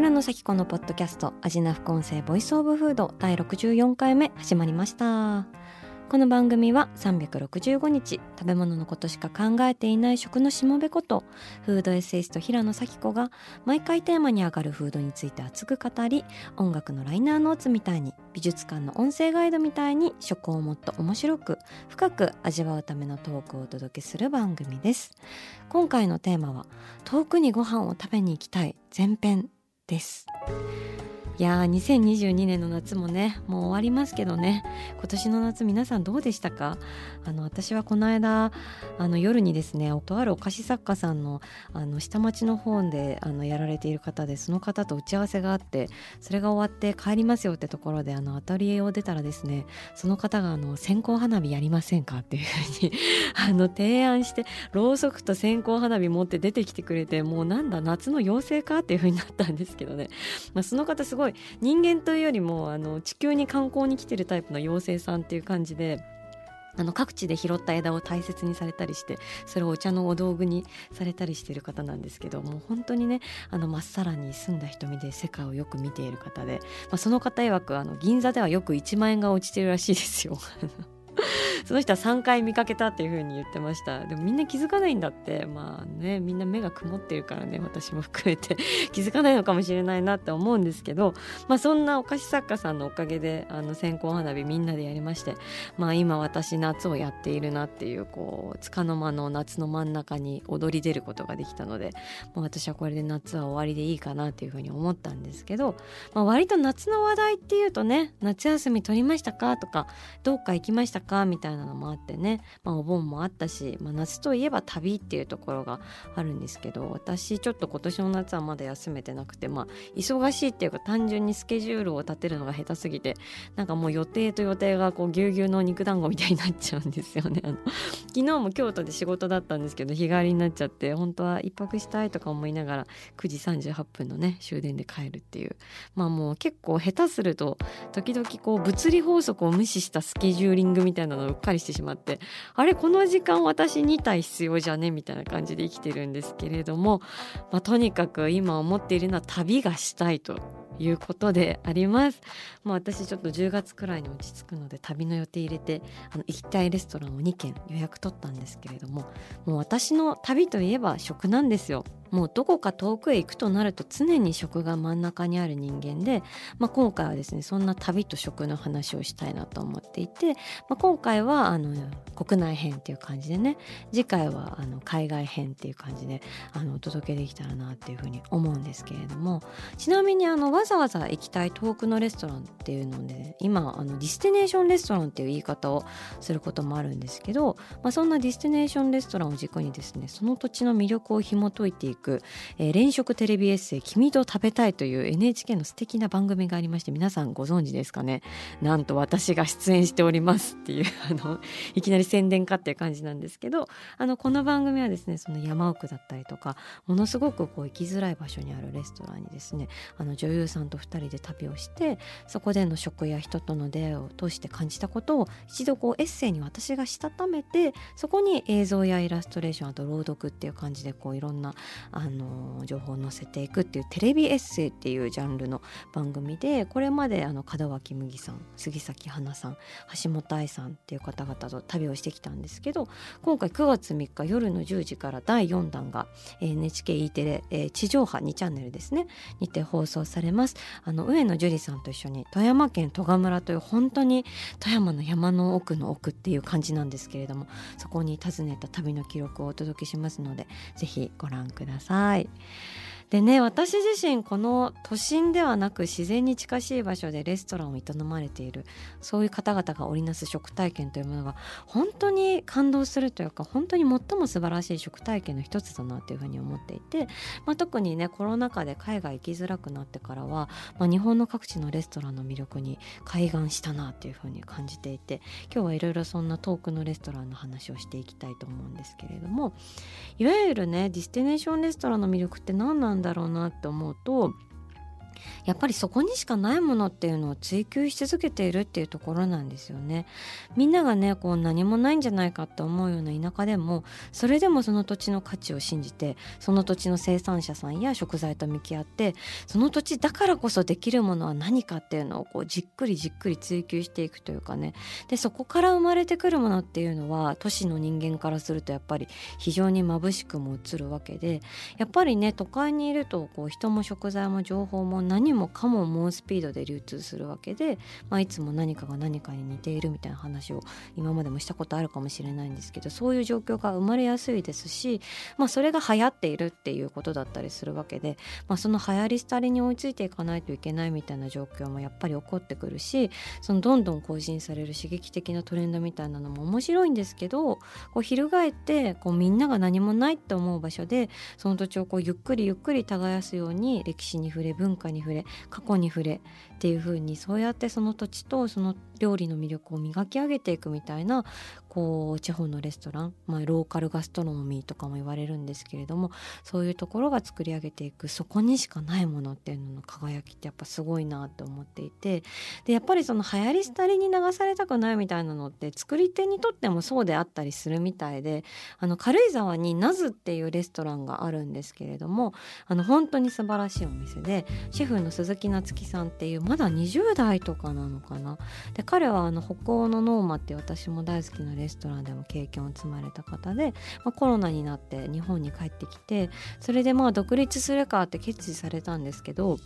平野紗季子のポッドキャスト味な副音声 Voice of Food 第64回目始まりました。この番組は365日食べ物のことしか考えていない食のしもべことフードエッセイスト平野紗季子が毎回テーマに上がるフードについて熱く語り音楽のライナーノーツみたいに美術館の音声ガイドみたいに食をもっと面白く深く味わうためのトークをお届けする番組です。今回のテーマは遠くにご飯を食べに行きたい前編です。いやー2022年の夏もねもう終わりますけどね。今年の夏皆さんどうでしたか？あの私はこの間あの夜にですねとあるお菓子作家さんのあの下町の方であのやられている方でその方と打ち合わせがあってそれが終わって帰りますよってところであのアトリエを出たらですねその方があの線香花火やりませんかっていうふうに あの提案してろうそくと線香花火持って出てきてくれてもうなんだ夏の妖精かっていうふうになったんですけどね、まあ、その方すごい人間というよりもあの地球に観光に来てるタイプの妖精さんっていう感じで。あの各地で拾った枝を大切にされたりしてそれをお茶のお道具にされたりしている方なんですけどもう本当にねあのまっさらに澄んだ瞳で世界をよく見ている方で、まあ、その方曰くあの銀座ではよく1万円が落ちてるらしいですよ。その人は3回見かけたっていう風に言ってました。でもみんな気づかないんだって。まあねみんな目が曇ってるからね私も含めて。気づかないのかもしれないなって思うんですけど。まあそんなお菓子作家さんのおかげであの線香花火みんなでやりまして。まあ今私夏をやっているなっていうこう束の間の夏の真ん中に踊り出ることができたので、まあ、私はこれで夏は終わりでいいかなっていう風に思ったんですけど、まあ、割と夏の話題っていうとね夏休み取りましたかとかどっか行きましたかみたいなたいなのもあってね、まあ、お盆もあったし、まあ、夏といえば旅っていうところがあるんですけど私ちょっと今年の夏はまだ休めてなくてまあ忙しいっていうか単純にスケジュールを立てるのが下手すぎてなんかもう予定と予定がこうぎゅうぎゅうの肉団子みたいになっちゃうんですよね。あの昨日も京都で仕事だったんですけど日帰りになっちゃって本当は一泊したいとか思いながら9時38分のね終電で帰るっていうまあもう結構下手すると時々こう物理法則を無視したスケジューリングみたいなのをっかりしてしまってあれこの時間私2体必要じゃね？みたいな感じで生きてるんですけれども、まあ、とにかく今思っているのは旅がしたいということであります。まあ、私ちょっと10月くらいに落ち着くので旅の予定入れてあの行きたいレストランを2軒予約取ったんですけれどももう私の旅といえば食なんですよ。もうどこか遠くへ行くとなると常に食が真ん中にある人間で、まあ、今回はですねそんな旅と食の話をしたいなと思っていて、まあ、今回はあの国内編っていう感じでね次回はあの海外編っていう感じであのお届けできたらなっていうふうに思うんですけれどもちなみにあのわざわざ行きたい遠くのレストランっていうので今あの destination restaurant っていう言い方をすることもあるんですけど、まあ、そんな destination restaurant を軸にですねその土地の魅力を紐解いていくく、えー、連食テレビエッセイ「君と食べたい」という NHK の素敵な番組がありまして皆さんご存知ですかね？なんと私が出演しておりますっていう あのいきなり宣伝かっていう感じなんですけどあのこの番組はですねその山奥だったりとかものすごくこう行きづらい場所にあるレストランにですねあの女優さんと2人で旅をしてそこでの食や人との出会いを通して感じたことを一度こうエッセイに私がしたためてそこに映像やイラストレーションあと朗読っていう感じでこういろんなあの情報を載せていくっていうテレビエッセイっていうジャンルの番組でこれまであの門脇麦さん杉咲花さん橋本愛さんっていう方々と旅をしてきたんですけど今回9月3日夜の10時から第4弾が NHKE テレ、えー、地上波2チャンネルですねにて放送されます。あの上野樹里さんと一緒に富山県戸賀村という本当に富山の山の奥の奥っていう感じなんですけれどもそこに訪ねた旅の記録をお届けしますのでぜひご覧ください。でね私自身この都心ではなく自然に近しい場所でレストランを営まれているそういう方々が織りなす食体験というものが本当に感動するというか本当に最も素晴らしい食体験の一つだなというふうに思っていて、まあ、特にねコロナ禍で海外行きづらくなってからは、まあ、日本の各地のレストランの魅力に開眼したなというふうに感じていて今日はいろいろそんな遠くのレストランの話をしていきたいと思うんですけれどもいわゆるねディスティネーションレストランの魅力って何なんだろうなって思うとやっぱりそこにしかないものっていうのを追求し続けているっていうところなんですよね。みんながねこう何もないんじゃないかって思うような田舎でもそれでもその土地の価値を信じてその土地の生産者さんや食材と向き合ってその土地だからこそできるものは何かっていうのをこうじっくりじっくり追求していくというかねでそこから生まれてくるものっていうのは都市の人間からするとやっぱり非常に眩しくも映るわけでやっぱりね都会にいるとこう人も食材も情報も何もかも猛スピードで流通するわけで、まあ、いつも何かが何かに似ているみたいな話を今までもしたことあるかもしれないんですけどそういう状況が生まれやすいですし、まあ、それが流行っているっていうことだったりするわけで、まあ、その流行り廃りに追いついていかないといけないみたいな状況もやっぱり起こってくるしそのどんどん更新される刺激的なトレンドみたいなのも面白いんですけどこう翻ってこうみんなが何もないって思う場所でその土地をこうゆっくりゆっくり耕すように歴史に触れ文化に触れ過去に触れっていう風にそうやってその土地とその料理の魅力を磨き上げていくみたいなこう地方のレストラン、まあ、ローカルガストロノミーとかも言われるんですけれどもそういうところが作り上げていくそこにしかないものっていうのの輝きってやっぱすごいなって思っていてでやっぱりその流行り廃りに流されたくないみたいなのって作り手にとってもそうであったりするみたいであの軽井沢にナズっていうレストランがあるんですけれどもあの本当に素晴らしいお店でシェフの鈴木夏樹さんっていうまだ20代とかなのかな？で彼はあの北欧のノーマって私も大好きなレストランでも経験を積まれた方で、まあ、コロナになって日本に帰ってきてそれでまあ独立するかって決意されたんですけど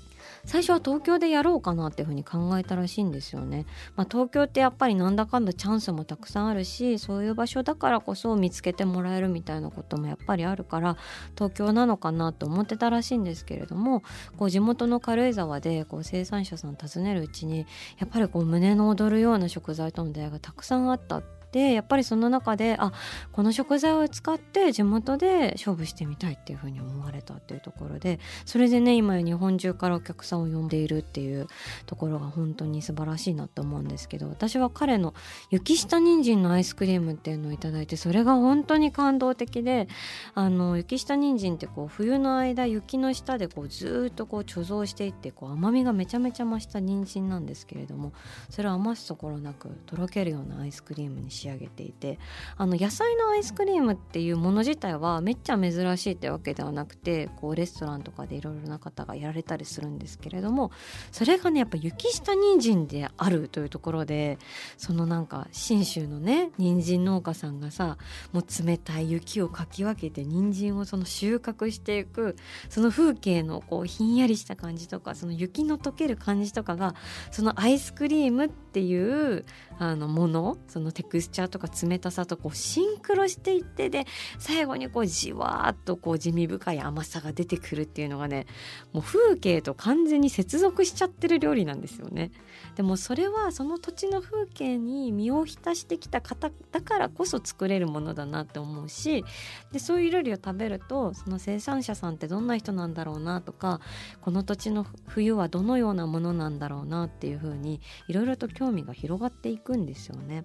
最初は東京でやろうかなっていうふうに考えたらしいんですよね。まあ、東京ってやっぱりなんだかんだチャンスもたくさんあるしそういう場所だからこそ見つけてもらえるみたいなこともやっぱりあるから東京なのかなと思ってたらしいんですけれどもこう地元の軽井沢でこう生産者さん訪ねるうちにやっぱりこう胸の躍るような食材との出会いがたくさんあったでやっぱりその中であこの食材を使って地元で勝負してみたいっていうふうに思われたっていうところでそれでね今や日本中からお客さんを呼んでいるっていうところが本当に素晴らしいなと思うんですけど私は彼の雪下人参のアイスクリームっていうのを頂いてそれが本当に感動的であの雪下人参ってこう冬の間雪の下でこうずっとこう貯蔵していってこう甘みがめちゃめちゃ増した人参なんですけれどもそれを余すところなくとろけるようなアイスクリームにし仕上げていてあの野菜のアイスクリームっていうもの自体はめっちゃ珍しいってわけではなくてこうレストランとかでいろいろな方がやられたりするんですけれどもそれがねやっぱ雪下人参であるというところでそのなんか信州のね人参農家さんがさもう冷たい雪をかき分けて人参をその収穫していくその風景のこうひんやりした感じとかその雪の溶ける感じとかがそのアイスクリームっていうあのものそのテクススチャーとか冷たさとこうシンクロしていってで最後にこうじわーっとこう地味深い甘さが出てくるっていうのがねもう風景と完全に接続しちゃってる料理なんですよね。でもそれはその土地の風景に身を浸してきた方だからこそ作れるものだなって思うしでそういう料理を食べるとその生産者さんってどんな人なんだろうなとかこの土地の冬はどのようなものなんだろうなっていうふうにいろいろと興味が広がっていくんですよね。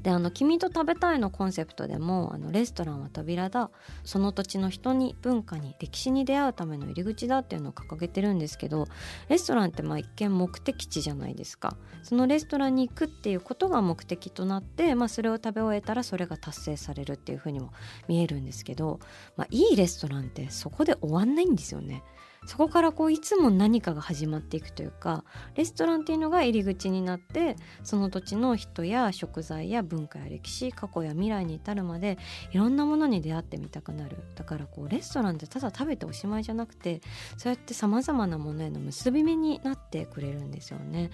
であの「君と食べたい」のコンセプトでもあのレストランは扉だその土地の人に文化に歴史に出会うための入り口だっていうのを掲げてるんですけどレストランってまあ一見目的地じゃないですかそのレストランに行くっていうことが目的となって、まあ、それを食べ終えたらそれが達成されるっていうふうにも見えるんですけど、まあ、いいレストランってそこで終わんないんですよね。そこからこういつも何かが始まっていくというかレストランっていうのが入り口になってその土地の人や食材や文化や歴史過去や未来に至るまでいろんなものに出会ってみたくなるだからこうレストランってただ食べておしまいじゃなくてそうやってさまざまなものへの結び目になってくれるんですよね。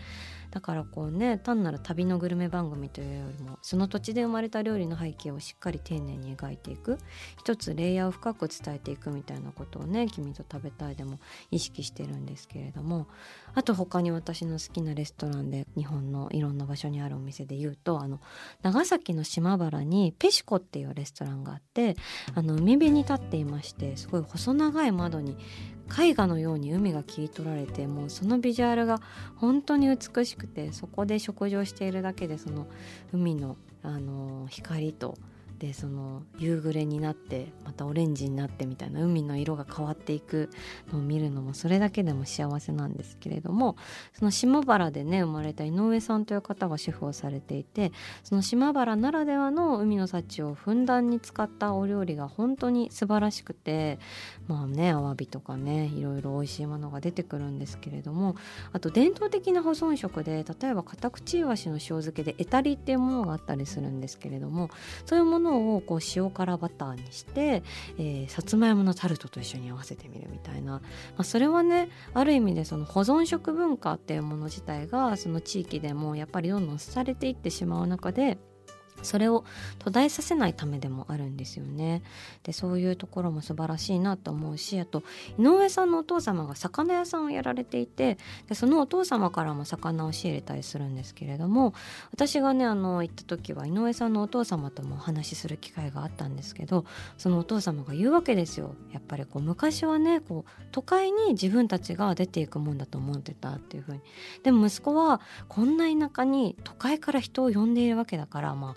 だからこうね単なる旅のグルメ番組というよりもその土地で生まれた料理の背景をしっかり丁寧に描いていく。一つレイヤーを深く伝えていくみたいなことをね「君と食べたい」でも意識してるんですけれども。あと他に私の好きなレストランで日本のいろんな場所にあるお店で言うとあの長崎の島原にペシコっていうレストランがあってあの海辺に立っていましてすごい細長い窓に絵画のように海が切り取られてもうそのビジュアルが本当に美しくてそこで食事をしているだけでその海のあの光とでその夕暮れになってまたオレンジになってみたいな海の色が変わっていくのを見るのもそれだけでも幸せなんですけれどもその島原でね生まれた井上さんという方がシェフをされていてその島原ならではの海の幸をふんだんに使ったお料理が本当に素晴らしくてまあねアワビとかねいろいろ美味しいものが出てくるんですけれどもあと伝統的な保存食で例えばカタクチイワシの塩漬けでエタリっていうものがあったりするんですけれどもそういうものをのをこう塩辛バターにして、えー、さつまいものタルトと一緒に合わせてみるみたいな、まあ、それはねある意味でその保存食文化っていうもの自体がその地域でもやっぱりどんどん廃れていってしまう中でそれを途絶えさせないためでもあるんですよね。でそういうところも素晴らしいなと思うしあと井上さんのお父様が魚屋さんをやられていてでそのお父様からも魚を仕入れたりするんですけれども私がねあの行った時は井上さんのお父様ともお話しする機会があったんですけどそのお父様が言うわけですよ。やっぱりこう昔はねこう都会に自分たちが出ていくもんだと思ってたっていうふうに。でも息子はこんな田舎に都会から人を呼んでいるわけだからまあ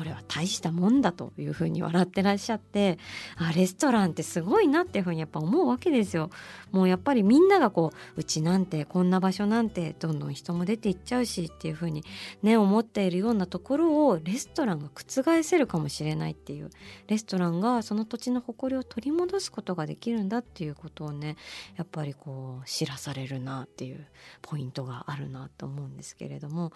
これは大したもんだというふうに笑ってらっしゃってあレストランってすごいなっていうふうにやっぱ思うわけですよ。もうやっぱりみんながこううちなんてこんな場所なんてどんどん人も出ていっちゃうしっていうふうにね思っているようなところをレストランが覆せるかもしれないっていうレストランがその土地の誇りを取り戻すことができるんだっていうことをねやっぱりこう知らされるなっていうポイントがあるなと思うんですけれども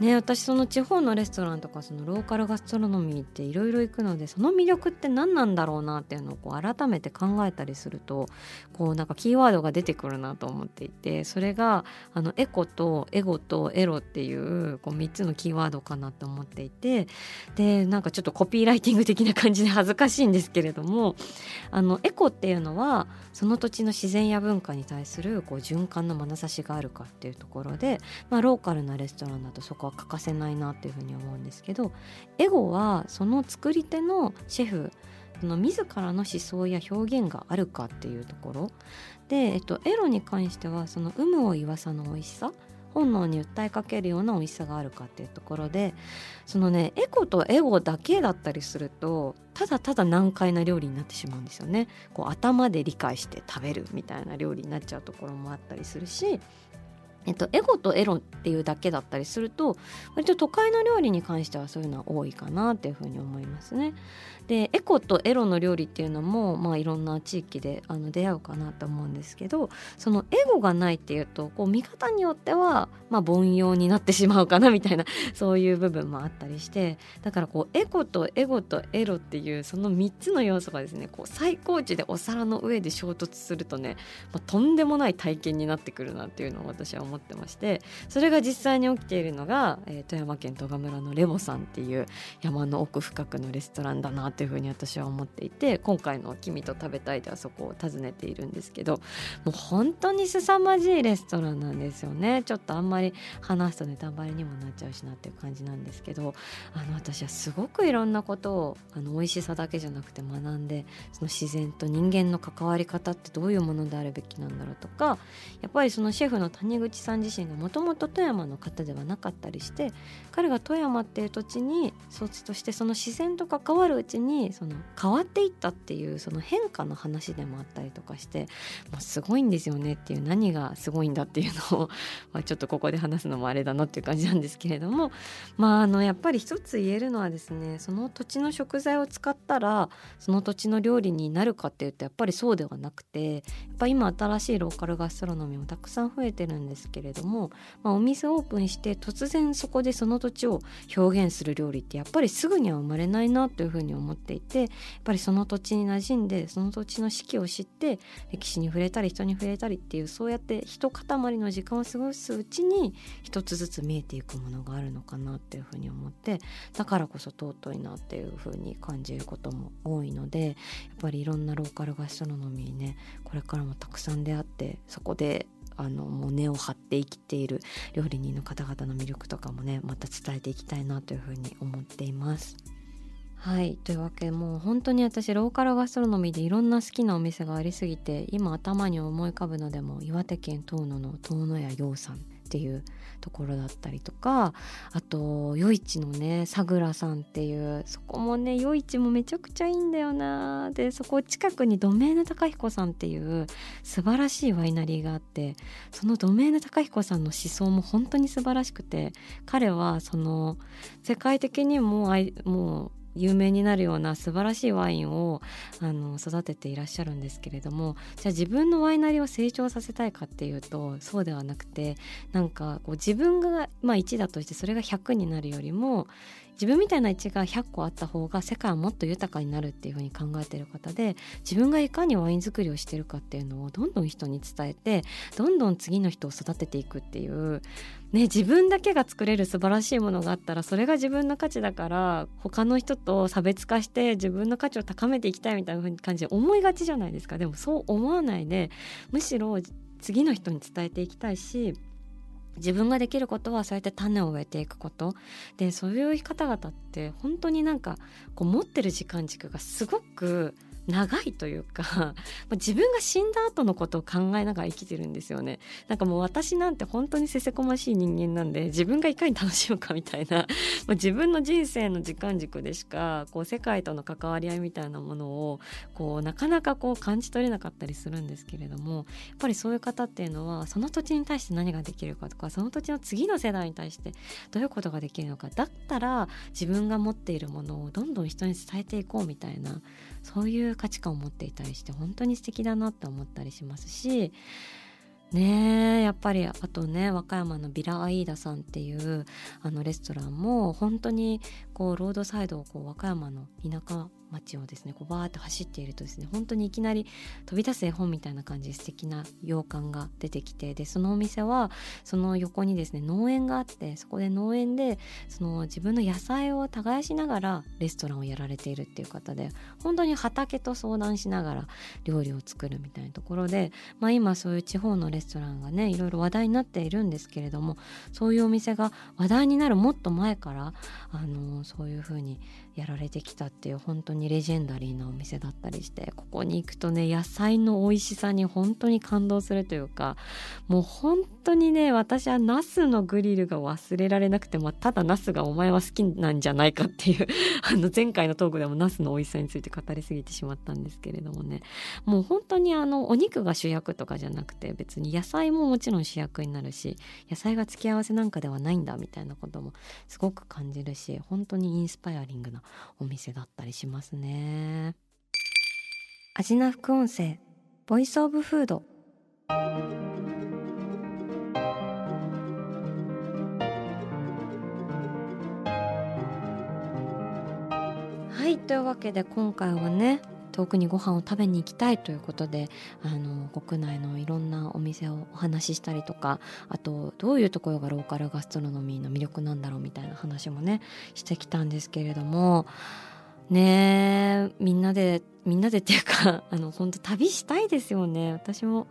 ね私その地方のレストランとかそのローカルガストロノミーっていろいろ行くのでその魅力って何なんだろうなっていうのをこう改めて考えたりするとこうなんかキーワードが出てくるなと思っていてそれがあのエコとエゴとエロっていうこう3つのキーワードかなと思っていてでなんかちょっとコピーライティング的な感じで恥ずかしいんですけれどもあのエコっていうのはその土地の自然や文化に対するこう循環の眼差しがあるかっていうところで、まあ、ローカルなレストランだとそこは欠かせないなっていうふうに思うんですけどエゴはその作り手のシェフの自らの思想や表現があるかっていうところ。で、えっと、エロに関してはその有無を言わさの美味しさ本能に訴えかけるような美味しさがあるかっていうところでそのねエコとエゴだけだったりするとただただ難解な料理になってしまうんですよね。こう頭で理解して食べるみたいな料理になっちゃうところもあったりするしえっと、エゴとエロっていうだけだったりすると割と都会の料理に関してはそういうのは多いかなっていうふうに思いますね。でエコとエロの料理っていうのも、まあ、いろんな地域であの出会うかなと思うんですけどそのエゴがないっていうとこう見方によっては、まあ、凡庸になってしまうかなみたいな そういう部分もあったりしてだからこうエコとエゴとエロっていうその3つの要素がですねこう最高値でお皿の上で衝突するとね、まあ、とんでもない体験になってくるなっていうのを私は思思ってましてそれが実際に起きているのが、えー、富山県戸賀村のレボさんっていう山の奥深くのレストランだなっていうふうに私は思っていて今回の「君と食べたい」ではそこを訪ねているんですけどもう本当に凄まじいレストランなんですよね。ちょっとあんまり話すとネタバレにもなっちゃうしなっていう感じなんですけどあの私はすごくいろんなことをあの美味しさだけじゃなくて学んでその自然と人間の関わり方ってどういうものであるべきなんだろうとかやっぱりそのシェフの谷口さん自身がもともと富山の方ではなかったりして彼が富山っていう土地に卒としてその自然と関わるうちにその変わっていったっていうその変化の話でもあったりとかしてもうすごいんですよねっていう何がすごいんだっていうのをまちょっとここで話すのもあれだなっていう感じなんですけれどもまああのやっぱり一つ言えるのはですねその土地の食材を使ったらその土地の料理になるかっていうとやっぱりそうではなくてやっぱ今新しいローカルガストロノミーもたくさん増えてるんですけれども、まあ、お店オープンして突然そこでその土地を表現する料理ってやっぱりすぐには生まれないなというふうに思っていてやっぱりその土地に馴染んでその土地の四季を知って歴史に触れたり人に触れたりっていうそうやって一塊の時間を過ごすうちに一つずつ見えていくものがあるのかなっていうふうに思ってだからこそ尊いなっていうふうに感じることも多いのでやっぱりいろんなローカルガストロノミーねこれからもたくさん出会ってそこであのもう根を張って生きている料理人の方々の魅力とかもねまた伝えていきたいなというふうに思っています。はいというわけでもう本当に私ローカルガストロノミーでいろんな好きなお店がありすぎて今頭に思い浮かぶのでも岩手県遠野の遠野屋洋さんっていうところだったりとかあと余市のねさぐらさんっていうそこもね余市もめちゃくちゃいいんだよなでそこ近くにドメーヌ高彦さんっていう素晴らしいワイナリーがあってそのドメーヌ高彦さんの思想も本当に素晴らしくて彼はその世界的にももう有名になるような素晴らしいワインをあの育てていらっしゃるんですけれどもじゃあ自分のワイナリーを成長させたいかっていうとそうではなくてなんかこう自分が、まあ、1だとしてそれが100になるよりも自分みたいな位置が100個あった方が世界はもっと豊かになるっていうふうに考えてる方で自分がいかにワイン作りをしてるかっていうのをどんどん人に伝えてどんどん次の人を育てていくっていうね、自分だけが作れる素晴らしいものがあったらそれが自分の価値だから他の人と差別化して自分の価値を高めていきたいみたいな感じで思いがちじゃないですか。でもそう思わないでむしろ次の人に伝えていきたいし自分ができることはそうやって種を植えていくこと。でそういう方々って本当になんかこう持ってる時間軸がすごく長いというか 自分が死んだ後のことを考えながら生きてるんですよね。なんかもう私なんて本当にせせこましい人間なんで自分がいかに楽しむかみたいな 自分の人生の時間軸でしかこう世界との関わり合いみたいなものをこうなかなかこう感じ取れなかったりするんですけれどもやっぱりそういう方っていうのはその土地に対して何ができるかとかその土地の次の世代に対してどういうことができるのかだったら自分が持っているものをどんどん人に伝えていこうみたいなそういう価値観を持っていたりして本当に素敵だなって思ったりしますしねえやっぱりあとね和歌山のビラ・アイーダさんっていうあのレストランも本当にこうロードサイドをこう和歌山の田舎街をですねこうバーって走っているとですね本当にいきなり飛び出す絵本みたいな感じで素敵な洋館が出てきてでそのお店はその横にですね農園があってそこで農園でその自分の野菜を耕しながらレストランをやられているっていう方で本当に畑と相談しながら料理を作るみたいなところで、まあ、今そういう地方のレストランがねいろいろ話題になっているんですけれどもそういうお店が話題になるもっと前からあのそういうふうにやられてきたっていう本当にレジェンダリーなお店だったりしてここに行くとね野菜の美味しさに本当に感動するというかもう本当にね私はナスのグリルが忘れられなくて、まあ、ただナスがお前は好きなんじゃないかっていう あの前回のトークでもナスの美味しさについて語りすぎてしまったんですけれどもね。もう本当にあのお肉が主役とかじゃなくて別に野菜ももちろん主役になるし野菜が付き合わせなんかではないんだみたいなこともすごく感じるし本当にインスパイアリングなお店だったりしますね。アジナ副音声ボイスオブフード。はいというわけで今回はね遠くにご飯を食べに行きたいということであの国内のいろんなお店をお話ししたりとかあとどういうところがローカルガストロノミーの魅力なんだろうみたいな話もねしてきたんですけれどもねえみんなでみんなでっていうか あの本当旅したいですよね。私も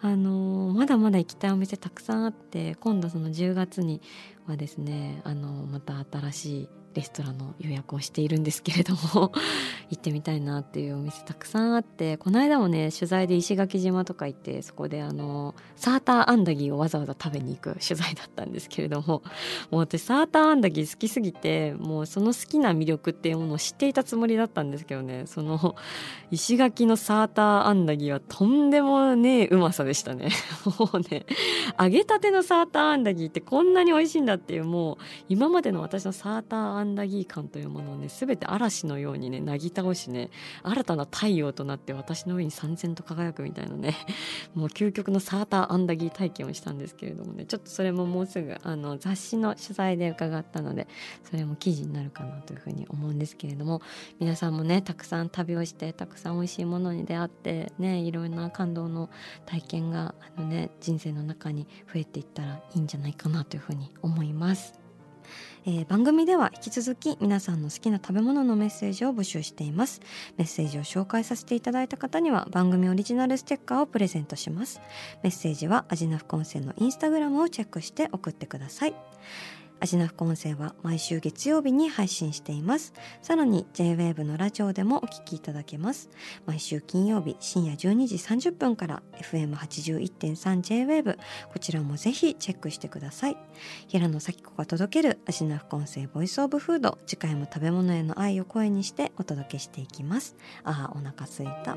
あのまだまだ行きたいお店たくさんあって今度その10月にはですねあのまた新しいレストランの予約をしているんですけれども 行ってみたいなっていうお店たくさんあってこの間もね取材で石垣島とか行ってそこであのサーターアンダギーをわざわざ食べに行く取材だったんですけれどももう私サーターアンダギー好きすぎてもうその好きな魅力っていうものを知っていたつもりだったんですけどねその石垣のサーターアンダギーはとんでもねえうまさでしたね。もうね揚げたてのサーターアンダギーってこんなに美味しいんだっていうもう今までの私のサーターアンダギーンダギー感というものをね全て嵐のようにねなぎ倒しね新たな太陽となって私の上に三千と輝くみたいなね もう究極のサーターアンダギー体験をしたんですけれどもねちょっとそれももうすぐあの雑誌の取材で伺ったのでそれも記事になるかなというふうに思うんですけれども皆さんもねたくさん旅をしてたくさん美味しいものに出会ってねいろんな感動の体験があの、ね、人生の中に増えていったらいいんじゃないかなというふうに思います。えー、番組では引き続き皆さんの好きな食べ物のメッセージを募集しています。メッセージを紹介させていただいた方には番組オリジナルステッカーをプレゼントします。メッセージはアジナフコンセのインスタグラムをチェックして送ってください。アジナフ音声は毎週月曜日に配信しています。さらに JWAVE のラジオでもお聞きいただけます。毎週金曜日深夜12時30分から FM81.3JWAVE こちらもぜひチェックしてください。平野咲子が届けるアジナフ音声ボイスオブフード次回も食べ物への愛を声にしてお届けしていきます。ああ、お腹すいた。